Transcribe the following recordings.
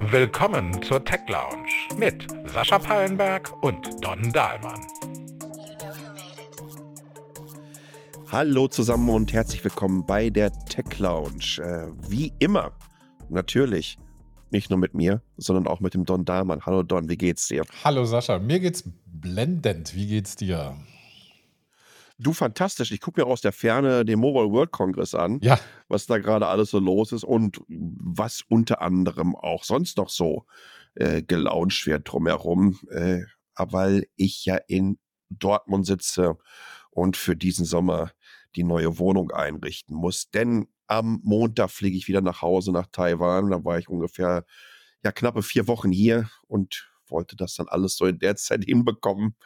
Willkommen zur Tech Lounge mit Sascha Pallenberg und Don Dahlmann. Hallo zusammen und herzlich willkommen bei der Tech Lounge. Äh, wie immer, natürlich, nicht nur mit mir, sondern auch mit dem Don Dahlmann. Hallo Don, wie geht's dir? Hallo Sascha, mir geht's blendend. Wie geht's dir? Du fantastisch. Ich gucke mir aus der Ferne den Mobile World Congress an, Ja, was da gerade alles so los ist und was unter anderem auch sonst noch so äh, gelauncht wird drumherum, äh, weil ich ja in Dortmund sitze und für diesen Sommer die neue Wohnung einrichten muss. Denn am Montag fliege ich wieder nach Hause nach Taiwan. Da war ich ungefähr ja knappe vier Wochen hier und wollte das dann alles so in der Zeit hinbekommen,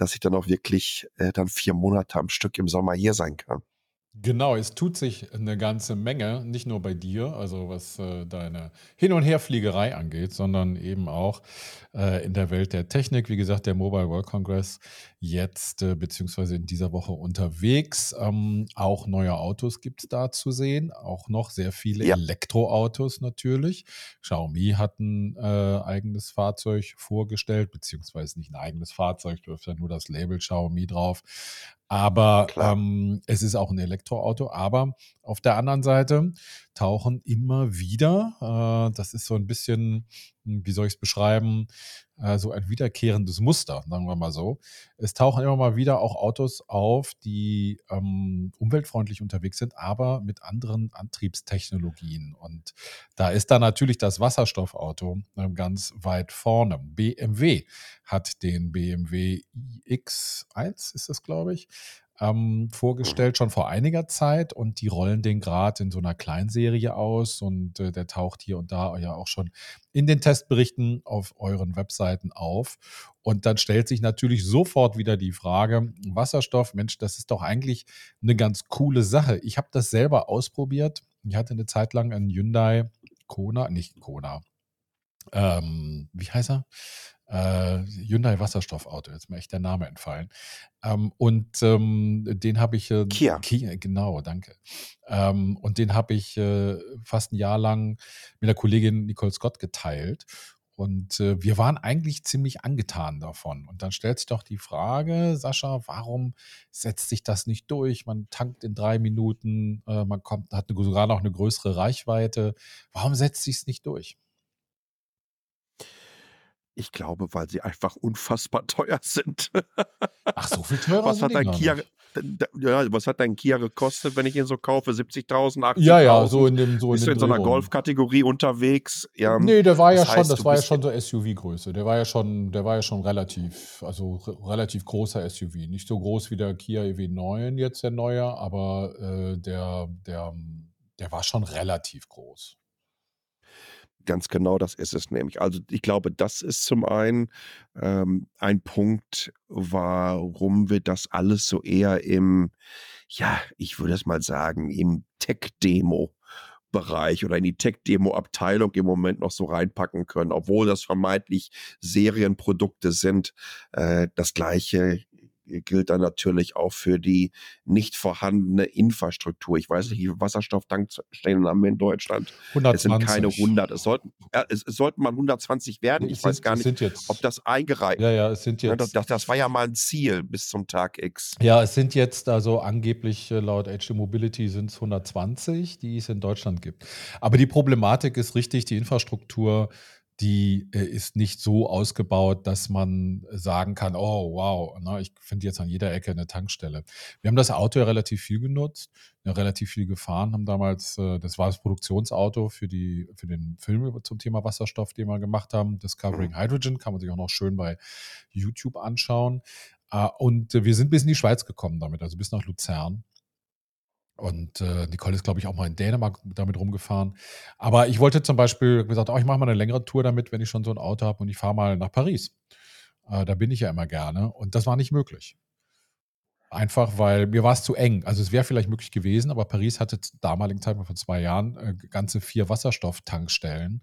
dass ich dann auch wirklich äh, dann vier Monate am Stück im Sommer hier sein kann. Genau. Es tut sich eine ganze Menge, nicht nur bei dir, also was äh, deine Hin- und Herfliegerei angeht, sondern eben auch äh, in der Welt der Technik. Wie gesagt, der Mobile World Congress jetzt äh, beziehungsweise in dieser Woche unterwegs. Ähm, auch neue Autos gibt es da zu sehen, auch noch sehr viele Ja. Elektroautos natürlich. Xiaomi hat ein äh, eigenes Fahrzeug vorgestellt, beziehungsweise nicht ein eigenes Fahrzeug, da ist ja nur das Label Xiaomi drauf. Aber ähm, es ist auch ein Elektroauto. Aber auf der anderen Seite tauchen immer wieder, äh, das ist so ein bisschen, hm, wie soll ich es beschreiben, äh, so ein wiederkehrendes Muster, sagen wir mal so. Es tauchen immer mal wieder auch Autos auf, die ähm, umweltfreundlich unterwegs sind, aber mit anderen Antriebstechnologien. Und da ist dann natürlich das Wasserstoffauto ähm, ganz weit vorne. BMW hat den BMW iX1, ist das, glaube ich, ähm, vorgestellt, schon vor einiger Zeit. Und die rollen den gerade in so einer Kleinserie aus. Und äh, der taucht hier und da ja auch schon in den Testberichten auf euren Webseiten auf. Und dann stellt sich natürlich sofort wieder die Frage, Wasserstoff, Mensch, das ist doch eigentlich eine ganz coole Sache. Ich habe das selber ausprobiert. Ich hatte eine Zeit lang einen Hyundai Kona, nicht Kona, ähm, wie heißt er? Äh, Hyundai Wasserstoffauto, jetzt mir echt der Name entfallen. Ähm, und ähm, den habe ich, äh, Kia. Kia, genau, danke. Ähm, und den habe ich äh, fast ein Jahr lang mit der Kollegin Nicole Scott geteilt. Und äh, wir waren eigentlich ziemlich angetan davon. Und dann stellt sich doch die Frage, Sascha, warum setzt sich das nicht durch? Man tankt in drei Minuten, äh, man kommt, hat eine, sogar noch eine größere Reichweite. Warum setzt sich es nicht durch? Ich glaube, weil sie einfach unfassbar teuer sind. Ach, so viel teurer Was hat dein Kia, ja, was hat dein Kia gekostet, wenn ich ihn so kaufe? 70.000, 80.000? Ja, ja, so in dem, so in Bist du dem in so einer. Golfkategorie unterwegs? Ja, Nee, der war ja das schon, heißt, das du war ja schon so SUV-Größe. Der war ja schon, der war ja schon relativ, also re- relativ großer SUV. Nicht so groß wie der Kia EV9 jetzt der neue, aber äh, der, der, der war schon relativ groß. Ganz genau, das ist es nämlich. Also ich glaube, das ist zum einen ähm, ein Punkt, warum wir das alles so eher im, ja, ich würde es mal sagen, im Tech-Demo-Bereich oder in die Tech-Demo-Abteilung im Moment noch so reinpacken können, obwohl das vermeintlich Serienprodukte sind. Äh, das gleiche gilt dann natürlich auch für die nicht vorhandene Infrastruktur. Ich weiß nicht, wie viele Wasserstofftankstellen haben wir in Deutschland. Es sind keine 120. 100. Es sollten, ja, es, es sollten mal 120 werden. Ich es weiß sind, gar nicht, jetzt, ob das eingereicht ja, ja, es sind ne, das, jetzt, das, das war ja mal ein Ziel bis zum Tag X. ja, es sind jetzt also angeblich äh, laut HD Mobility sind es 120, die es in Deutschland gibt. Aber die Problematik ist richtig, die Infrastruktur, die äh, ist nicht so ausgebaut, dass man sagen kann, oh wow, ne, ich finde jetzt an jeder Ecke eine Tankstelle. Wir haben das Auto ja relativ viel genutzt, ja, relativ viel gefahren, haben damals, äh, das war das Produktionsauto für, die, für den Film zum Thema Wasserstoff, den wir gemacht haben, Discovering Hydrogen, kann man sich auch noch schön bei YouTube anschauen. Äh, Und äh, wir sind bis in die Schweiz gekommen damit, also bis nach Luzern. Und äh, Nicole ist, glaube ich, auch mal in Dänemark damit rumgefahren. Aber ich wollte zum Beispiel gesagt, oh, ich mache mal eine längere Tour damit, wenn ich schon so ein Auto habe und ich fahre mal nach Paris. Äh, da bin ich ja immer gerne. Und das war nicht möglich. Einfach, weil mir war es zu eng. Also es wäre vielleicht möglich gewesen, aber Paris hatte damaligen Zeit, vor zwei Jahren, äh, ganze vier Wasserstofftankstellen.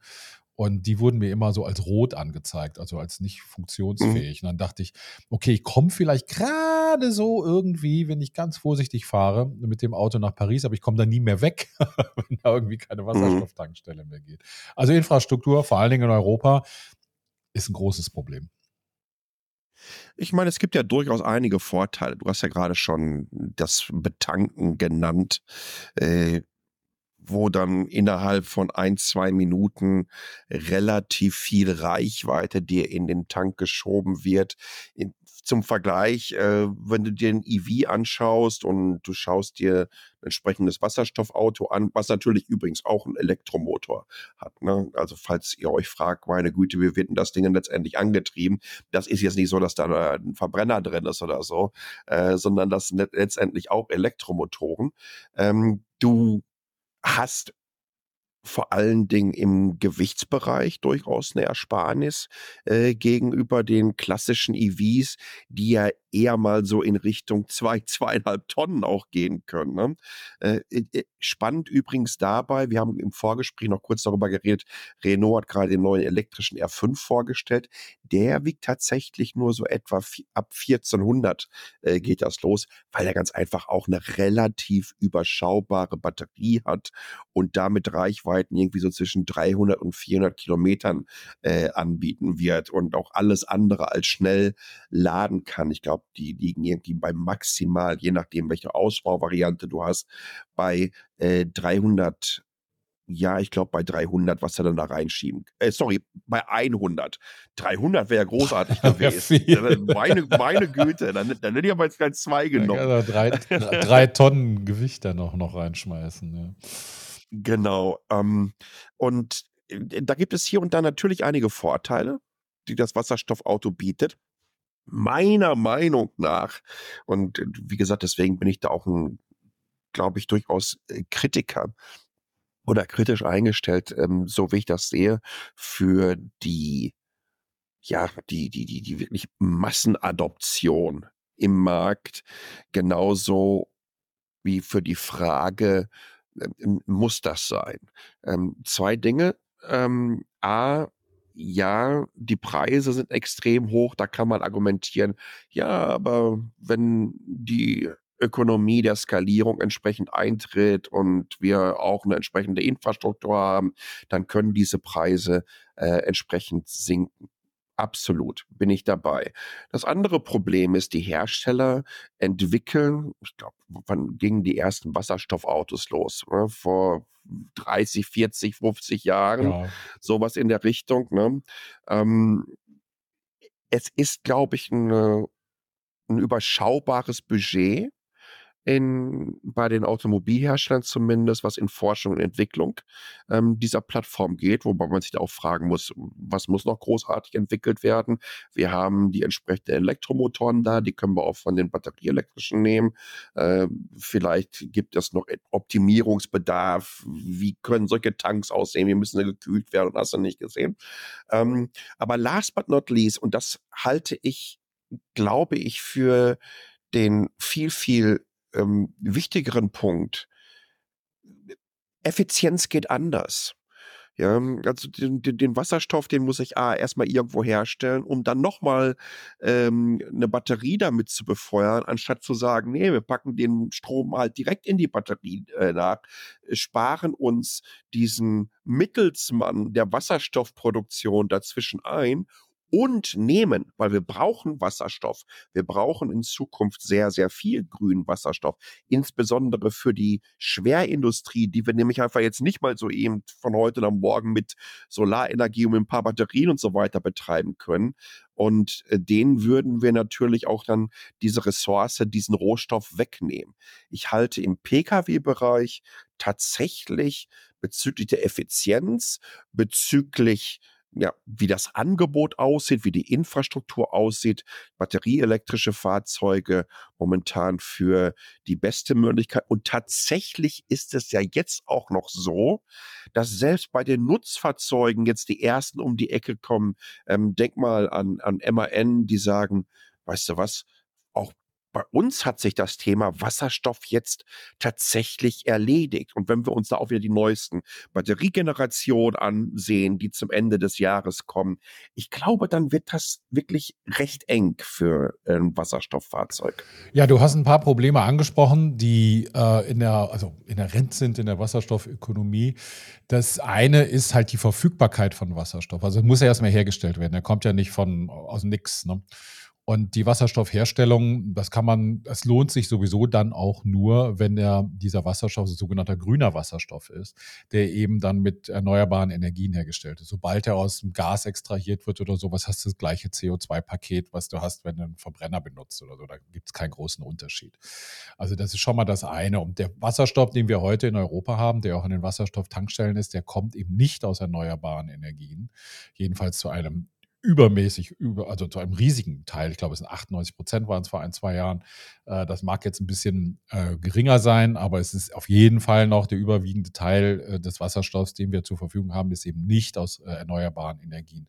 Und die wurden mir immer so als rot angezeigt, also als nicht funktionsfähig. Mhm. Und dann dachte ich, okay, ich komme vielleicht gerade so irgendwie, wenn ich ganz vorsichtig fahre mit dem Auto nach Paris, aber ich komme da nie mehr weg, wenn da irgendwie keine mhm. Wasserstofftankstelle mehr geht. Also Infrastruktur, vor allen Dingen in Europa, ist ein großes Problem. Ich meine, es gibt ja durchaus einige Vorteile. Du hast ja gerade schon das Betanken genannt. Äh, wo dann innerhalb von ein, zwei Minuten relativ viel Reichweite dir in den Tank geschoben wird. In, zum Vergleich, äh, wenn du dir ein EV anschaust und du schaust dir ein entsprechendes Wasserstoffauto an, was natürlich übrigens auch einen Elektromotor hat. Ne? Also falls ihr euch fragt, meine Güte, wie wird denn das Ding letztendlich angetrieben? Das ist jetzt nicht so, dass da ein Verbrenner drin ist oder so, äh, sondern das sind letztendlich auch Elektromotoren. Ähm, du hast vor allen Dingen im Gewichtsbereich durchaus eine Ersparnis äh, gegenüber den klassischen EVs, die ja eher mal so in Richtung zwei, zweieinhalb Tonnen auch gehen können. Ne? Äh, äh, spannend übrigens dabei, wir haben im Vorgespräch noch kurz darüber geredet, Renault hat gerade den neuen elektrischen R5 vorgestellt. Der wiegt tatsächlich nur so etwa ab 1400 äh, geht das los, weil er ganz einfach auch eine relativ überschaubare Batterie hat und damit Reichweiten irgendwie so zwischen 300 und 400 Kilometern äh, anbieten wird und auch alles andere als schnell laden kann. Ich glaube, die liegen irgendwie bei maximal, je nachdem, welche Ausbauvariante du hast, bei äh, 300 ja, ich glaube bei 300, was er dann da reinschieben. Äh, sorry, bei 100. 300 wäre ja großartig gewesen. meine, meine Güte, dann, dann hätte ich aber jetzt gleich zwei genommen. Drei, drei Tonnen Gewicht dann noch, noch reinschmeißen. Ja. Genau. Ähm, und äh, da gibt es hier und da natürlich einige Vorteile, die das Wasserstoffauto bietet meiner Meinung nach, und äh, wie gesagt, deswegen bin ich da auch ein, glaube ich, durchaus äh, Kritiker oder kritisch eingestellt, ähm, so wie ich das sehe, für die, ja, die, die, die, die wirklich Massenadoption im Markt, genauso wie für die Frage, muss das sein? Ähm, zwei Dinge. Ähm, A, ja, die Preise sind extrem hoch, da kann man argumentieren, ja, aber wenn die Ökonomie der Skalierung entsprechend eintritt und wir auch eine entsprechende Infrastruktur haben, dann können diese Preise äh, entsprechend sinken. Absolut, bin ich dabei. Das andere Problem ist, die Hersteller entwickeln, ich glaube, wann gingen die ersten Wasserstoffautos los? Ne? Vor 30, 40, 50 Jahren, ja. sowas in der Richtung. Ne? Ähm, es ist, glaube ich, eine, ein überschaubares Budget in, bei den Automobilherstellern zumindest, was in Forschung und Entwicklung ähm, dieser Plattform geht, wobei man sich da auch fragen muss, was muss noch großartig entwickelt werden. Wir haben die entsprechenden Elektromotoren da, die können wir auch von den batterieelektrischen nehmen. Äh, vielleicht gibt es noch Optimierungsbedarf. Wie können solche Tanks aussehen? Wie müssen sie gekühlt werden? Hast du nicht gesehen. Ähm, aber last but not least, und das halte ich, glaube ich, für den viel, viel ähm, wichtigeren Punkt. Effizienz geht anders. Ja, also den, den, Wasserstoff, den muss ich A, erstmal irgendwo herstellen, um dann nochmal ähm, eine Batterie damit zu befeuern, anstatt zu sagen, nee, wir packen den Strom halt direkt in die Batterie äh, nach, sparen uns diesen Mittelsmann der Wasserstoffproduktion dazwischen ein und nehmen, weil wir brauchen Wasserstoff. Wir brauchen in Zukunft sehr, sehr viel grünen Wasserstoff, insbesondere für die Schwerindustrie, die wir nämlich einfach jetzt nicht mal so eben von heute nach morgen mit Solarenergie und ein paar Batterien und so weiter betreiben können. Und äh, denen würden wir natürlich auch dann diese Ressource, diesen Rohstoff wegnehmen. Ich halte im Pkw-Bereich tatsächlich bezüglich der Effizienz, bezüglich ja, wie das Angebot aussieht, wie die Infrastruktur aussieht, batterieelektrische Fahrzeuge momentan für die beste Möglichkeit. Und tatsächlich ist es ja jetzt auch noch so, dass selbst bei den Nutzfahrzeugen jetzt die ersten um die Ecke kommen. Ähm, denk mal an, an MAN, die sagen, weißt du was, auch bei uns hat sich das Thema Wasserstoff jetzt tatsächlich erledigt. Und wenn wir uns da auch wieder die neuesten Batteriegenerationen ansehen, die zum Ende des Jahres kommen, ich glaube, dann wird das wirklich recht eng für ein Wasserstofffahrzeug. Ja, du hast ein paar Probleme angesprochen, die äh, in der, also inhärent sind in der Wasserstoffökonomie. Das eine ist halt die Verfügbarkeit von Wasserstoff. Also muss ja erstmal hergestellt werden. Er kommt ja nicht von aus nix. Ne? Und die Wasserstoffherstellung, das kann man, es lohnt sich sowieso dann auch nur, wenn der, dieser Wasserstoff sogenannter grüner Wasserstoff ist, der eben dann mit erneuerbaren Energien hergestellt ist. Sobald er aus dem Gas extrahiert wird oder sowas, hast du das gleiche CO2-Paket, was du hast, wenn du einen Verbrenner benutzt oder so. Da gibt es keinen großen Unterschied. Also das ist schon mal das eine. Und der Wasserstoff, den wir heute in Europa haben, der auch in den Wasserstofftankstellen ist, der kommt eben nicht aus erneuerbaren Energien. Jedenfalls zu einem übermäßig, über, also zu einem riesigen Teil, ich glaube, es sind 98 Prozent waren es vor ein, zwei Jahren. Äh, das mag jetzt ein bisschen äh, geringer sein, aber es ist auf jeden Fall noch der überwiegende Teil äh, des Wasserstoffs, den wir zur Verfügung haben, ist eben nicht aus erneuerbaren Energien.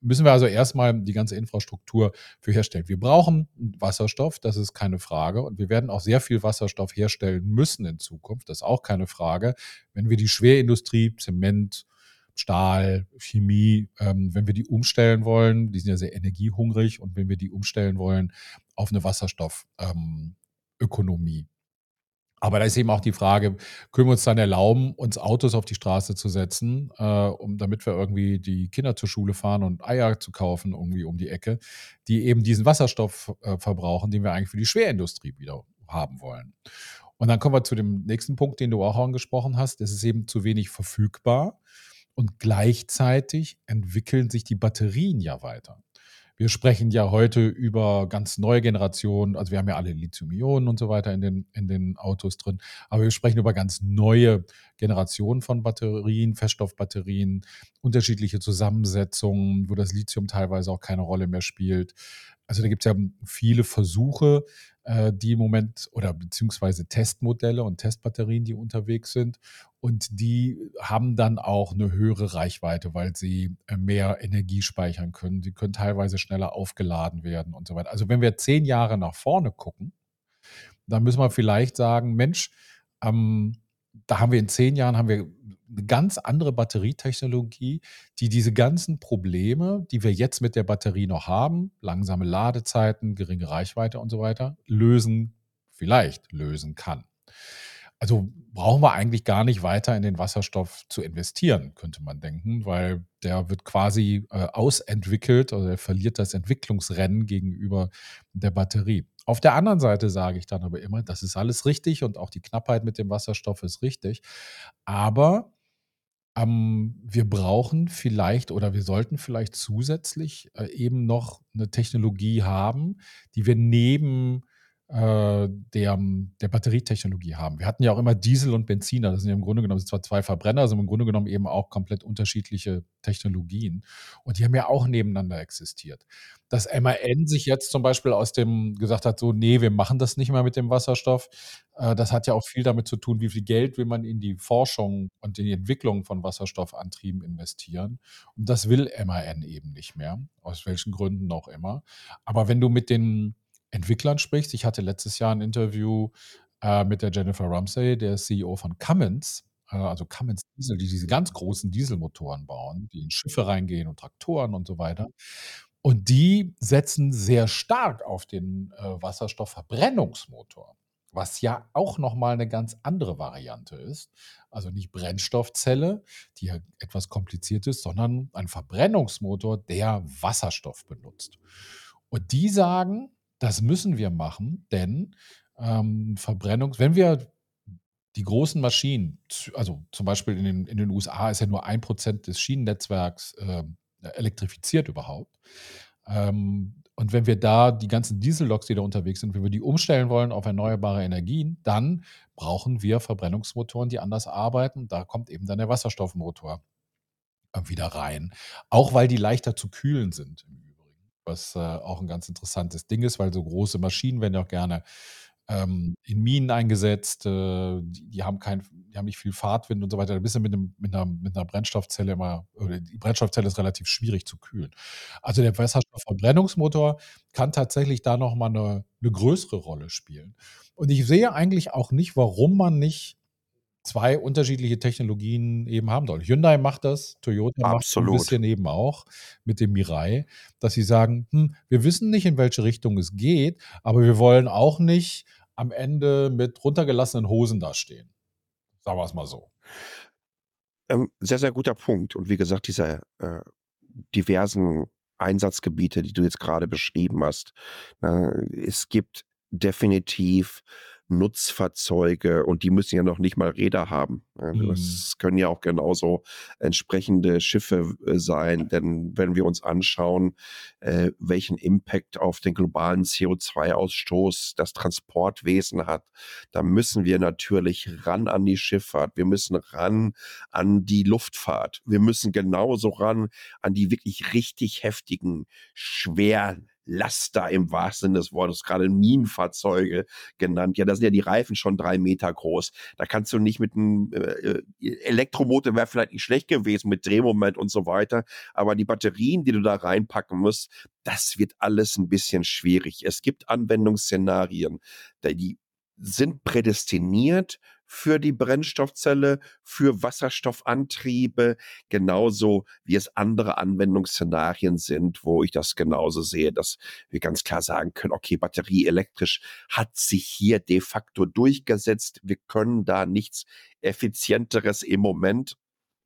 Müssen wir also erstmal die ganze Infrastruktur für herstellen. Wir brauchen Wasserstoff, das ist keine Frage. Und wir werden auch sehr viel Wasserstoff herstellen müssen in Zukunft, das ist auch keine Frage. Wenn wir die Schwerindustrie, Zement, Stahl, Chemie, ähm, wenn wir die umstellen wollen, die sind ja sehr energiehungrig und wenn wir die umstellen wollen auf eine Wasserstoffökonomie. Ähm, aber da ist eben auch die Frage, können wir uns dann erlauben, uns Autos auf die Straße zu setzen, äh, um, damit wir irgendwie die Kinder zur Schule fahren und Eier zu kaufen, irgendwie um die Ecke, die eben diesen Wasserstoff äh, verbrauchen, den wir eigentlich für die Schwerindustrie wieder haben wollen. Und dann kommen wir zu dem nächsten Punkt, den du auch angesprochen hast. Es ist eben zu wenig verfügbar. Und gleichzeitig entwickeln sich die Batterien ja weiter. Wir sprechen ja heute über ganz neue Generationen, also wir haben ja alle Lithium-Ionen und so weiter in den, in den Autos drin, aber wir sprechen über ganz neue Generationen von Batterien, Feststoffbatterien, unterschiedliche Zusammensetzungen, wo das Lithium teilweise auch keine Rolle mehr spielt. Also da gibt es ja viele Versuche, äh, die im Moment oder beziehungsweise Testmodelle und Testbatterien, die unterwegs sind. Und die haben dann auch eine höhere Reichweite, weil sie äh, mehr Energie speichern können. Sie können teilweise schneller aufgeladen werden und so weiter. Also wenn wir zehn Jahre nach vorne gucken, dann müssen wir vielleicht sagen, Mensch, ähm, da haben wir in zehn Jahren haben wir eine ganz andere Batterietechnologie, die diese ganzen Probleme, die wir jetzt mit der Batterie noch haben, langsame Ladezeiten, geringe Reichweite und so weiter, lösen, vielleicht lösen kann. Also brauchen wir eigentlich gar nicht weiter in den Wasserstoff zu investieren, könnte man denken, weil der wird quasi äh, ausentwickelt oder er verliert das Entwicklungsrennen gegenüber der Batterie. Auf der anderen Seite sage ich dann aber immer, das ist alles richtig und auch die Knappheit mit dem Wasserstoff ist richtig. Aber ähm, wir brauchen vielleicht oder wir sollten vielleicht zusätzlich äh, eben noch eine Technologie haben, die wir neben der, der Batterietechnologie haben. Wir hatten ja auch immer Diesel und Benziner. Das sind ja im Grunde genommen zwar zwei Verbrenner, sondern im Grunde genommen eben auch komplett unterschiedliche Technologien. Und die haben ja auch nebeneinander existiert. Dass MAN sich jetzt zum Beispiel aus dem gesagt hat, so, nee, wir machen das nicht mehr mit dem Wasserstoff. Äh, das hat ja auch viel damit zu tun, wie viel Geld will man in die Forschung und in die Entwicklung von Wasserstoffantrieben investieren. Und das will MAN eben nicht mehr, aus welchen Gründen auch immer. Aber wenn du mit den Entwicklern sprichst. Ich hatte letztes Jahr ein Interview äh, mit der Jennifer Rumsey, der CEO von Cummins, äh, also Cummins Diesel, die diese ganz großen Dieselmotoren bauen, die in Schiffe reingehen und Traktoren und so weiter. Und die setzen sehr stark auf den äh, Wasserstoffverbrennungsmotor, was ja auch nochmal eine ganz andere Variante ist. Also nicht Brennstoffzelle, die ja etwas kompliziert ist, sondern ein Verbrennungsmotor, der Wasserstoff benutzt. Und die sagen, das müssen wir machen, denn ähm, Verbrennung, wenn wir die großen Maschinen, also zum Beispiel in den, in den USA ist ja nur ein Prozent des Schienennetzwerks äh, elektrifiziert überhaupt. Ähm, und wenn wir da die ganzen Dieselloks, die da unterwegs sind, wenn wir die umstellen wollen auf erneuerbare Energien, dann brauchen wir Verbrennungsmotoren, die anders arbeiten. Da kommt eben dann der Wasserstoffmotor äh, wieder rein. Auch weil die leichter zu kühlen sind im was äh, auch ein ganz interessantes Ding ist, weil so große Maschinen werden ja auch gerne ähm, in Minen eingesetzt, äh, die, die, haben kein, die haben nicht viel Fahrtwind und so weiter. Da bist du mit, einem, mit, einer, mit einer Brennstoffzelle immer, oder die Brennstoffzelle ist relativ schwierig zu kühlen. Also der Wasserstoffverbrennungsmotor kann tatsächlich da nochmal eine, eine größere Rolle spielen. Und ich sehe eigentlich auch nicht, warum man nicht zwei unterschiedliche Technologien eben haben soll. Hyundai macht das, Toyota macht es ein bisschen eben auch mit dem Mirai, dass sie sagen, hm, wir wissen nicht, in welche Richtung es geht, aber wir wollen auch nicht am Ende mit runtergelassenen Hosen dastehen. Sagen wir es mal so. Ähm, sehr, sehr guter Punkt. Und wie gesagt, diese äh, diversen Einsatzgebiete, die du jetzt gerade beschrieben hast. Äh, es gibt definitiv Nutzfahrzeuge und die müssen ja noch nicht mal Räder haben. Mhm. Das können ja auch genauso entsprechende Schiffe äh, sein, denn wenn wir uns anschauen, äh, welchen Impact auf den globalen CO2-Ausstoß das Transportwesen hat, da müssen wir natürlich ran an die Schifffahrt, wir müssen ran an die Luftfahrt, wir müssen genauso ran an die wirklich richtig heftigen, schweren Laster im wahrsten Sinne des Wortes, gerade Minenfahrzeuge genannt. Ja, da sind ja die Reifen schon drei Meter groß. Da kannst du nicht mit einem äh, äh, Elektromotor wäre vielleicht nicht schlecht gewesen mit Drehmoment und so weiter. Aber die Batterien, die du da reinpacken musst, das wird alles ein bisschen schwierig. Es gibt Anwendungsszenarien, die sind prädestiniert für die Brennstoffzelle, für Wasserstoffantriebe, genauso wie es andere Anwendungsszenarien sind, wo ich das genauso sehe, dass wir ganz klar sagen können, okay, Batterie elektrisch hat sich hier de facto durchgesetzt. Wir können da nichts effizienteres im Moment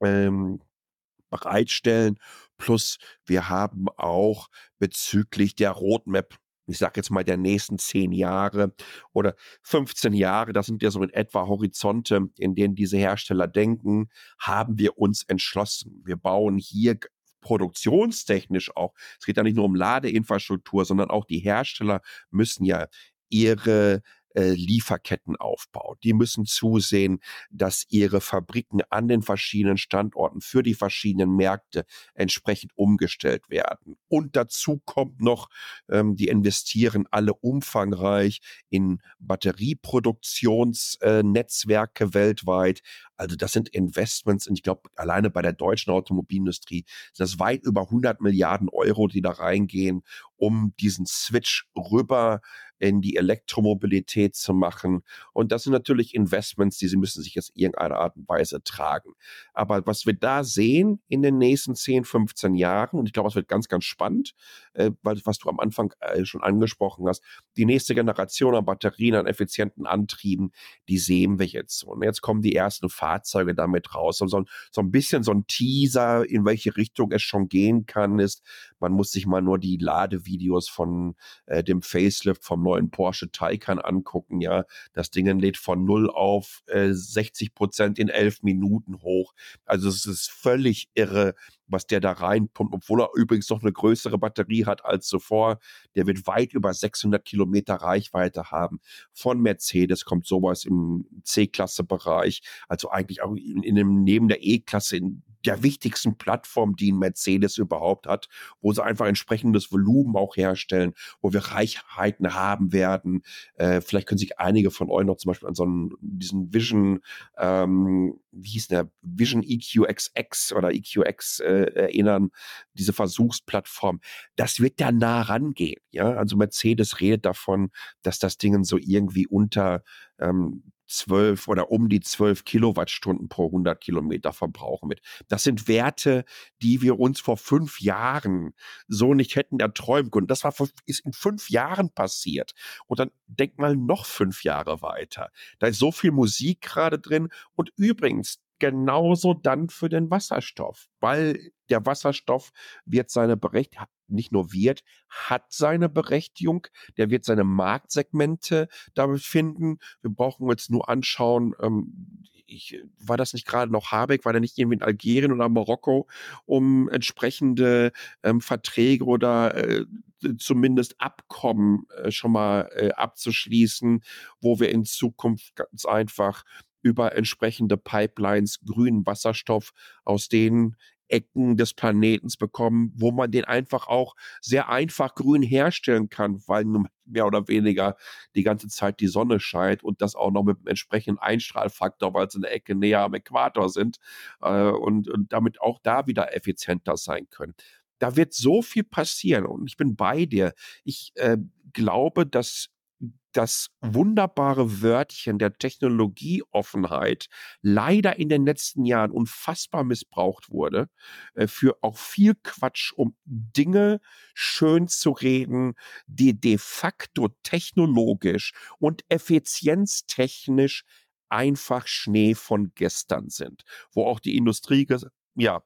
ähm, bereitstellen. Plus wir haben auch bezüglich der Roadmap ich sage jetzt mal der nächsten zehn Jahre oder 15 Jahre, das sind ja so in etwa Horizonte, in denen diese Hersteller denken, haben wir uns entschlossen. Wir bauen hier produktionstechnisch auch. Es geht ja nicht nur um Ladeinfrastruktur, sondern auch die Hersteller müssen ja ihre äh, Lieferketten aufbaut. Die müssen zusehen, dass ihre Fabriken an den verschiedenen Standorten für die verschiedenen Märkte entsprechend umgestellt werden. Und dazu kommt noch, ähm, die investieren alle umfangreich in Batterieproduktionsnetzwerke äh, weltweit. Also das sind Investments, und ich glaube, alleine bei der deutschen Automobilindustrie sind das weit über 100 Milliarden Euro, die da reingehen, um diesen Switch rüber in die Elektromobilität zu machen. Und das sind natürlich Investments, die sie müssen sich jetzt irgendeiner Art und Weise tragen. Aber was wir da sehen in den nächsten 10, 15 Jahren, und ich glaube, es wird ganz, ganz spannend, äh, weil, was du am Anfang äh, schon angesprochen hast, die nächste Generation an Batterien, an effizienten Antrieben, die sehen wir jetzt. Und jetzt kommen die ersten Fahrzeuge damit raus. Und so, so ein bisschen so ein Teaser, in welche Richtung es schon gehen kann, ist, man muss sich mal nur die Ladevideos von äh, dem Facelift vom neuen Porsche Taycan angucken. Ja, das Ding lädt von 0 auf äh, 60 Prozent in elf Minuten hoch. Also es ist völlig irre, was der da reinpumpt, obwohl er übrigens noch eine größere Batterie hat als zuvor. Der wird weit über 600 Kilometer Reichweite haben. Von Mercedes kommt sowas im C-Klasse-Bereich, also eigentlich auch in, in dem, neben der E-Klasse in der wichtigsten Plattform, die ein Mercedes überhaupt hat, wo sie einfach entsprechendes Volumen auch herstellen, wo wir Reichweiten haben werden. Äh, vielleicht können sich einige von euch noch zum Beispiel an so einen, diesen Vision, ähm, wie hieß der, Vision EQXX oder EQX äh, erinnern, diese Versuchsplattform. Das wird da nah rangehen. Ja, also Mercedes redet davon, dass das Ding so irgendwie unter ähm, 12 oder um die 12 Kilowattstunden pro 100 Kilometer verbrauchen wird. Das sind Werte, die wir uns vor fünf Jahren so nicht hätten erträumen können. Das war ist in fünf Jahren passiert. Und dann denk mal noch fünf Jahre weiter. Da ist so viel Musik gerade drin. Und übrigens, genauso dann für den Wasserstoff, weil der Wasserstoff wird seine Berechtigung, nicht nur wird, hat seine Berechtigung, der wird seine Marktsegmente damit finden. Wir brauchen uns nur anschauen, ähm, ich, war das nicht gerade noch Habeck, war der nicht irgendwie in Algerien oder Marokko, um entsprechende ähm, Verträge oder äh, zumindest Abkommen äh, schon mal äh, abzuschließen, wo wir in Zukunft ganz einfach über entsprechende Pipelines grünen Wasserstoff aus den Ecken des Planetens bekommen, wo man den einfach auch sehr einfach grün herstellen kann, weil mehr oder weniger die ganze Zeit die Sonne scheint und das auch noch mit einem entsprechenden Einstrahlfaktor, weil sie eine Ecke näher am Äquator sind äh, und, und damit auch da wieder effizienter sein können da wird so viel passieren und ich bin bei dir. Ich äh, glaube, dass das wunderbare Wörtchen der Technologieoffenheit leider in den letzten Jahren unfassbar missbraucht wurde äh, für auch viel Quatsch, um Dinge schön zu reden, die de facto technologisch und effizienztechnisch einfach Schnee von gestern sind, wo auch die Industrie ja,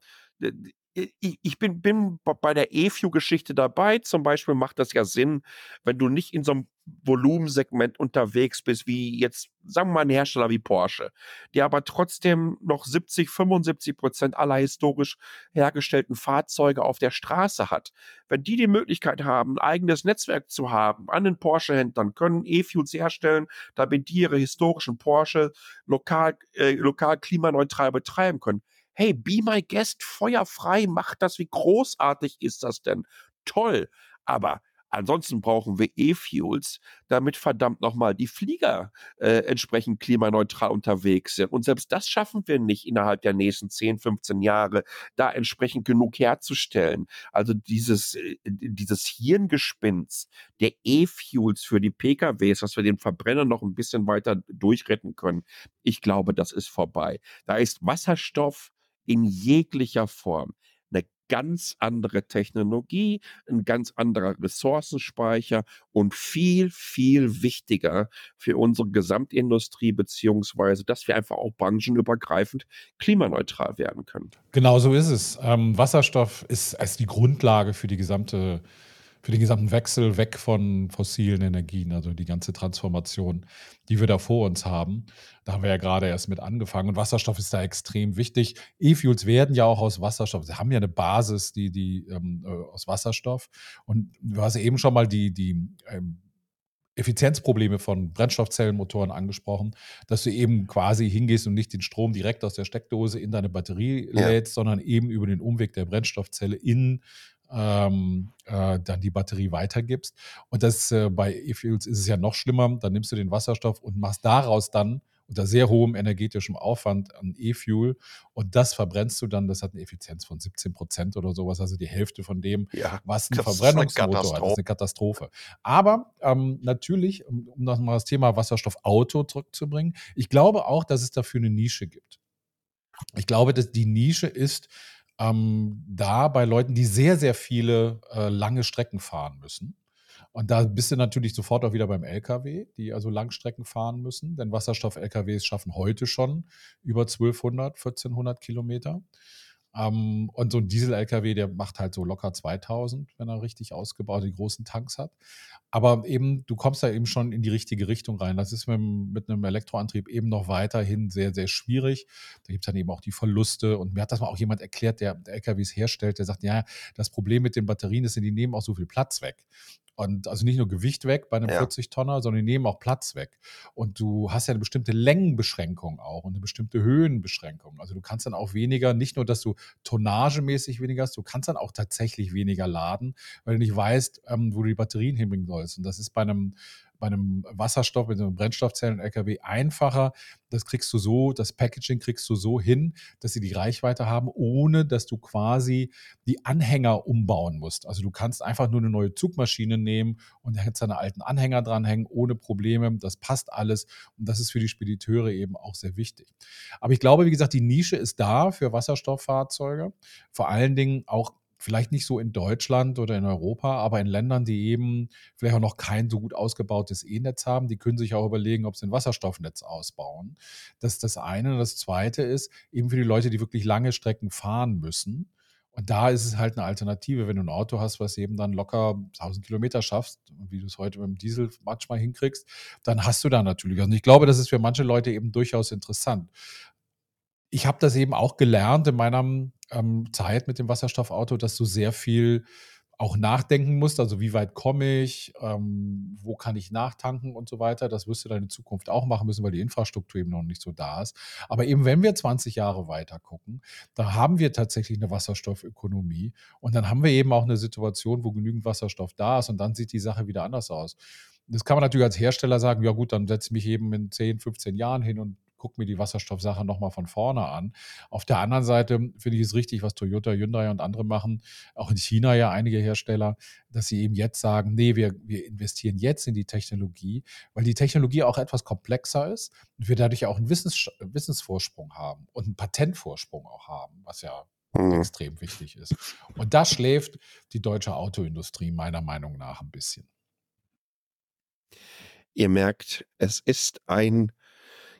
ich bin, bin bei der EFU-Geschichte dabei. Zum Beispiel macht das ja Sinn, wenn du nicht in so einem Volumensegment unterwegs bist, wie jetzt, sagen wir mal, ein Hersteller wie Porsche, der aber trotzdem noch 70, 75 Prozent aller historisch hergestellten Fahrzeuge auf der Straße hat. Wenn die die Möglichkeit haben, ein eigenes Netzwerk zu haben an den Porsche-Händlern, können E-Fuels herstellen, damit die ihre historischen Porsche lokal, äh, lokal klimaneutral betreiben können hey, be my guest, feuerfrei, macht das, wie großartig ist das denn? Toll. Aber Ansonsten brauchen wir E-Fuels, damit verdammt nochmal die Flieger äh, entsprechend klimaneutral unterwegs sind. Und selbst das schaffen wir nicht innerhalb der nächsten 10, 15 Jahre, da entsprechend genug herzustellen. Also dieses, äh, dieses Hirngespinst der E-Fuels für die PKWs, dass wir den Verbrenner noch ein bisschen weiter durchretten können, ich glaube, das ist vorbei. Da ist Wasserstoff in jeglicher Form eine ganz andere Technologie, ein ganz anderer Ressourcenspeicher und viel, viel wichtiger für unsere Gesamtindustrie, beziehungsweise, dass wir einfach auch branchenübergreifend klimaneutral werden können. Genau so ist es. Ähm, Wasserstoff ist als die Grundlage für die gesamte für den gesamten Wechsel weg von fossilen Energien, also die ganze Transformation, die wir da vor uns haben. Da haben wir ja gerade erst mit angefangen und Wasserstoff ist da extrem wichtig. E-Fuels werden ja auch aus Wasserstoff, sie haben ja eine Basis, die, die ähm, äh, aus Wasserstoff. Und du hast eben schon mal die, die ähm, Effizienzprobleme von Brennstoffzellenmotoren angesprochen, dass du eben quasi hingehst und nicht den Strom direkt aus der Steckdose in deine Batterie lädst, ja. sondern eben über den Umweg der Brennstoffzelle in ähm, äh, dann die Batterie weitergibst. Und das äh, bei E-Fuels ist es ja noch schlimmer. Dann nimmst du den Wasserstoff und machst daraus dann unter sehr hohem energetischem Aufwand an E-Fuel und das verbrennst du dann, das hat eine Effizienz von 17 Prozent oder sowas, also die Hälfte von dem, ja, was ein Verbrennungsmotor hat. Das ist eine Katastrophe. Aber ähm, natürlich, um, um nochmal das Thema Wasserstoffauto zurückzubringen, ich glaube auch, dass es dafür eine Nische gibt. Ich glaube, dass die Nische ist, ähm, da bei Leuten, die sehr, sehr viele äh, lange Strecken fahren müssen. Und da bist du natürlich sofort auch wieder beim LKW, die also Langstrecken fahren müssen, denn Wasserstoff-LKWs schaffen heute schon über 1200, 1400 Kilometer. Ähm, und so ein Diesel-LKW, der macht halt so locker 2000, wenn er richtig ausgebaut die großen Tanks hat. Aber eben, du kommst da eben schon in die richtige Richtung rein. Das ist mit, mit einem Elektroantrieb eben noch weiterhin sehr, sehr schwierig. Da gibt es dann eben auch die Verluste. Und mir hat das mal auch jemand erklärt, der, LKWs herstellt, der sagt, ja, das Problem mit den Batterien ist, die nehmen auch so viel Platz weg. Und also nicht nur Gewicht weg bei einem ja. 40-Tonner, sondern die nehmen auch Platz weg. Und du hast ja eine bestimmte Längenbeschränkung auch und eine bestimmte Höhenbeschränkung. Also du kannst dann auch weniger, nicht nur, dass du tonnagemäßig weniger hast, du kannst dann auch tatsächlich weniger laden, weil du nicht weißt, ähm, wo du die Batterien hinbringen sollst. Und das ist bei einem bei einem Wasserstoff, mit einem Brennstoffzellen-LKW einfacher. Das kriegst du so, das Packaging kriegst du so hin, dass sie die Reichweite haben, ohne dass du quasi die Anhänger umbauen musst. Also du kannst einfach nur eine neue Zugmaschine nehmen und da hättest deine alten Anhänger dranhängen, ohne Probleme. Das passt alles und das ist für die Spediteure eben auch sehr wichtig. Aber ich glaube, wie gesagt, die Nische ist da für Wasserstofffahrzeuge. Vor allen Dingen auch vielleicht nicht so in Deutschland oder in Europa, aber in Ländern, die eben vielleicht auch noch kein so gut ausgebautes E-Netz haben, die können sich auch überlegen, ob sie ein Wasserstoffnetz ausbauen. Das ist das eine. Und das zweite ist eben für die Leute, die wirklich lange Strecken fahren müssen. Und da ist es halt eine Alternative, wenn du ein Auto hast, was eben dann locker 1000 Kilometer schaffst, wie du es heute mit dem Diesel manchmal hinkriegst, dann hast du da natürlich. Und ich glaube, das ist für manche Leute eben durchaus interessant. Ich habe das eben auch gelernt in meiner ähm, Zeit mit dem Wasserstoffauto, dass du sehr viel auch nachdenken musst, also wie weit komme ich, ähm, wo kann ich nachtanken und so weiter. Das wirst du dann in Zukunft auch machen müssen, weil die Infrastruktur eben noch nicht so da ist. Aber eben wenn wir 20 Jahre weiter gucken, da haben wir tatsächlich eine Wasserstoffökonomie und dann haben wir eben auch eine Situation, wo genügend Wasserstoff da ist und dann sieht die Sache wieder anders aus. Das kann man natürlich als Hersteller sagen, ja gut, dann setze ich mich eben in 10, 15 Jahren hin und gucke mir die Wasserstoffsache nochmal von vorne an. Auf der anderen Seite finde ich es richtig, was Toyota, Hyundai und andere machen, auch in China ja einige Hersteller, dass sie eben jetzt sagen, nee, wir, wir investieren jetzt in die Technologie, weil die Technologie auch etwas komplexer ist und wir dadurch auch einen Wissens, Wissensvorsprung haben und einen Patentvorsprung auch haben, was ja mhm. extrem wichtig ist. Und das schläft die deutsche Autoindustrie meiner Meinung nach ein bisschen. Ihr merkt, es ist ein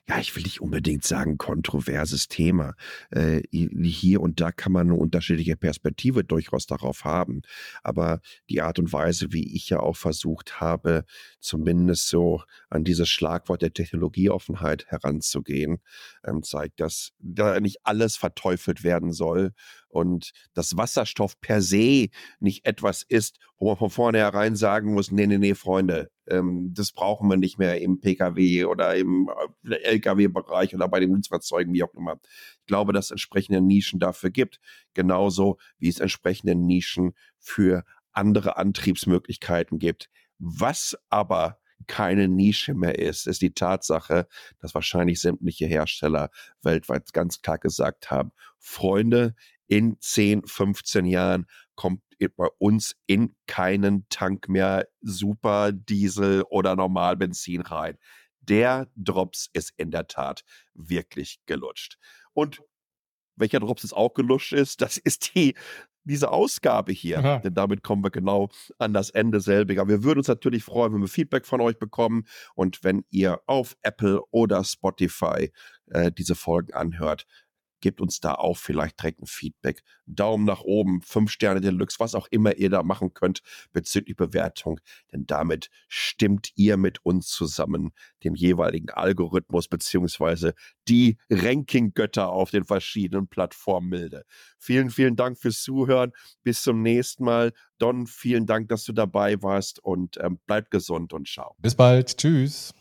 ja, ich will nicht unbedingt sagen, kontroverses Thema. Äh, hier und da kann man eine unterschiedliche Perspektive durchaus darauf haben. Aber die Art und Weise, wie ich ja auch versucht habe, zumindest so an dieses Schlagwort der Technologieoffenheit heranzugehen, ähm, zeigt, dass da nicht alles verteufelt werden soll und dass Wasserstoff per se nicht etwas ist, wo man von vornherein sagen muss, nee, nee, nee, Freunde, ähm, das brauchen wir nicht mehr im Pkw oder im äh, Lkw-Bereich oder bei den Nutzfahrzeugen, wie auch immer. Ich glaube, dass es entsprechende Nischen dafür gibt, genauso wie es entsprechende Nischen für andere Antriebsmöglichkeiten gibt. Was aber keine Nische mehr ist, ist die Tatsache, dass wahrscheinlich sämtliche Hersteller weltweit ganz klar gesagt haben, Freunde, in 10, 15 Jahren kommt bei uns in keinen Tank mehr Super Diesel oder Normalbenzin rein. Der Drops ist in der Tat wirklich gelutscht. Und welcher Drops es auch gelutscht ist, das ist die diese Ausgabe hier. Aha. Denn damit kommen wir genau an das Ende selbiger. Wir würden uns natürlich freuen, wenn wir Feedback von euch bekommen und wenn ihr auf Apple oder Spotify äh, diese Folgen anhört, gebt uns da auch vielleicht direkt ein Feedback. Daumen nach oben, fünf Sterne Deluxe, was auch immer ihr da machen könnt bezüglich Bewertung. Denn damit stimmt ihr mit uns zusammen den jeweiligen Algorithmus beziehungsweise die Ranking-Götter auf den verschiedenen Plattformen milde. Vielen, vielen Dank fürs Zuhören. Bis zum nächsten Mal. Don, vielen Dank, dass du dabei warst und ähm, bleibt gesund und ciao. Bis bald. Tschüss.